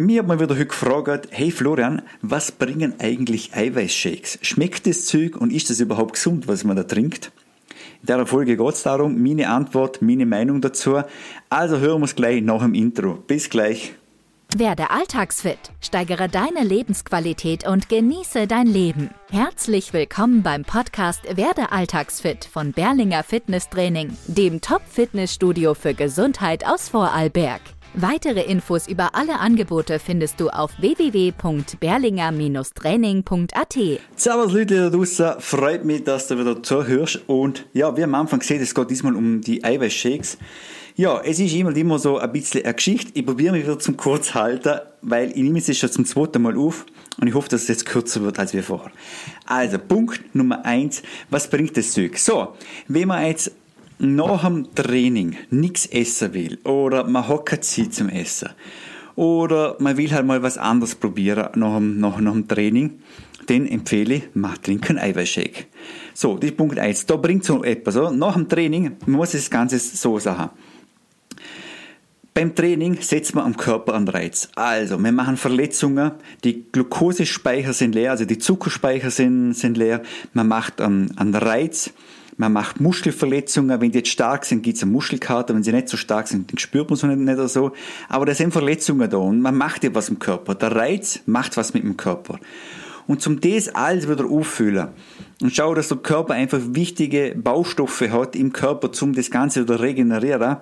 Mir hat man wieder heute gefragt, hey Florian, was bringen eigentlich Eiweißshakes? Schmeckt das Zeug und ist das überhaupt gesund, was man da trinkt? In der Folge geht es darum, meine Antwort, meine Meinung dazu. Also hören wir es gleich nach dem Intro. Bis gleich. Werde alltagsfit, steigere deine Lebensqualität und genieße dein Leben. Herzlich willkommen beim Podcast Werde alltagsfit von Berlinger Fitnesstraining, dem Top-Fitnessstudio für Gesundheit aus Vorarlberg. Weitere Infos über alle Angebote findest du auf www.berlinger-training.at. Servus Leute da draußen, freut mich, dass du wieder zuhörst. Und ja, wie am Anfang gesehen, es geht diesmal um die Eiweißshakes. Ja, es ist immer, immer so ein bisschen eine Geschichte. Ich probiere mich wieder zum Kurzhalten, weil ich nehme es jetzt schon zum zweiten Mal auf und ich hoffe, dass es jetzt kürzer wird als wir vorher. Also, Punkt Nummer eins, was bringt das Zeug? So, wenn man jetzt nach dem Training nichts essen will oder man keine Zeit zum Essen oder man will halt mal was anderes probieren nach dem, nach, nach dem Training, dann empfehle ich, man trinkt einen Eiweißshake. So, das ist Punkt 1. Da bringt so etwas. Oder? Nach dem Training muss das Ganze so sagen. Beim Training setzt man am Körper einen Reiz. Also, wir machen Verletzungen, die Glukosespeicher sind leer, also die Zuckerspeicher sind, sind leer, man macht einen, einen Reiz, man macht Muskelverletzungen, wenn die jetzt stark sind, gibt es eine Muskelkater, wenn sie nicht so stark sind, dann spürt man es nicht, nicht so. Aber da sind Verletzungen da und man macht ja was im Körper. Der Reiz macht was mit dem Körper. Und zum das alles wieder auffüllen und schau, dass der Körper einfach wichtige Baustoffe hat im Körper, um das Ganze wieder regenerieren,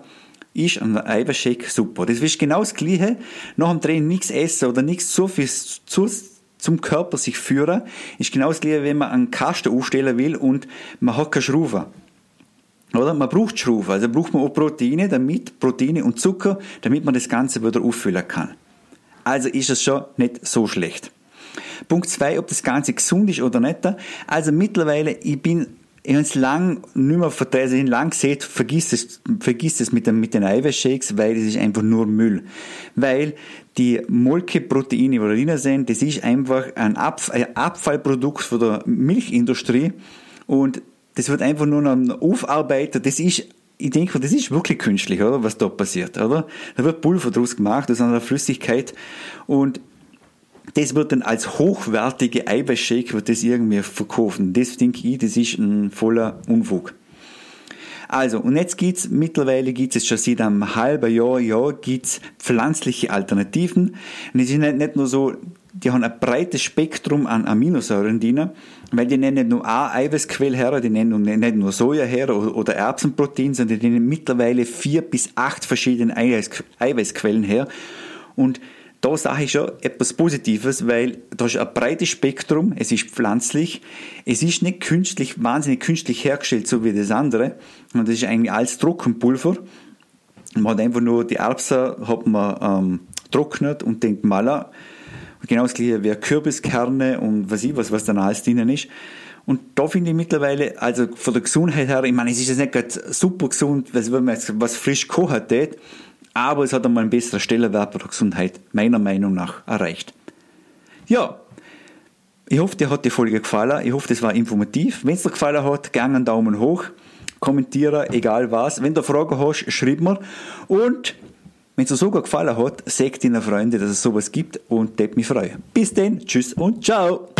ist ein Eiweißshake super. Das ist genau das Gleiche. Nach dem Training nichts essen oder nichts so viel zu zum Körper sich führen, ist genau das gleiche, wenn man einen Kasten aufstellen will und man hat keine Schrauben. Oder? Man braucht Schrauben, also braucht man auch Proteine, damit, Proteine und Zucker, damit man das Ganze wieder auffüllen kann. Also ist es schon nicht so schlecht. Punkt zwei, ob das Ganze gesund ist oder nicht. Also mittlerweile, ich bin habe es lang nicht mehr verteilt, also lang gesehen, vergiss es, vergiss es mit, den, mit den Eiweißshakes, weil das ist einfach nur Müll. Weil die Molkeproteine, die drin sind, das ist einfach ein, Abf ein Abfallprodukt von der Milchindustrie und das wird einfach nur noch aufarbeitet. Das ist ich denke, das ist wirklich künstlich, oder? Was da passiert, oder? Da wird Pulver draus gemacht aus einer Flüssigkeit und das wird dann als hochwertige Eiweißshake wird das irgendwie verkauft. Und das denke ich, das ist ein voller Unfug. Also, und jetzt gibt's, mittlerweile gibt's es schon seit einem halben Jahr, Jahr gibt's pflanzliche Alternativen. Und es ist nicht, nicht nur so, die haben ein breites Spektrum an Aminosäuren drin, weil die nennen nicht nur eine Eiweißquelle her, die nennen nicht nur Soja her oder Erbsenprotein, sondern die nennen mittlerweile vier bis acht verschiedene Eiweißquellen her. Und da sage ich schon etwas Positives, weil da ist ein breites Spektrum, es ist pflanzlich, es ist nicht künstlich, wahnsinnig künstlich hergestellt, so wie das andere. Und das ist eigentlich alles Trockenpulver. Man hat einfach nur die Erbsen hat man ähm, trocknet und denkt mal Genau das gleiche wie Kürbiskerne und was ich was, was dann alles drinnen ist. Und da finde ich mittlerweile, also von der Gesundheit her, ich meine, es ist jetzt nicht gerade super gesund, wenn man jetzt was frisch kochen tät, aber es hat einmal einen besseren Stellenwert bei der Gesundheit, meiner Meinung nach, erreicht. Ja, ich hoffe, dir hat die Folge gefallen. Ich hoffe, das war informativ. Wenn es dir gefallen hat, gerne einen Daumen hoch, kommentiere, egal was. Wenn du Fragen hast, schreib mir. Und wenn es dir sogar gefallen hat, sag deinen Freunden, dass es sowas gibt und das mich freuen. Bis dann, tschüss und ciao.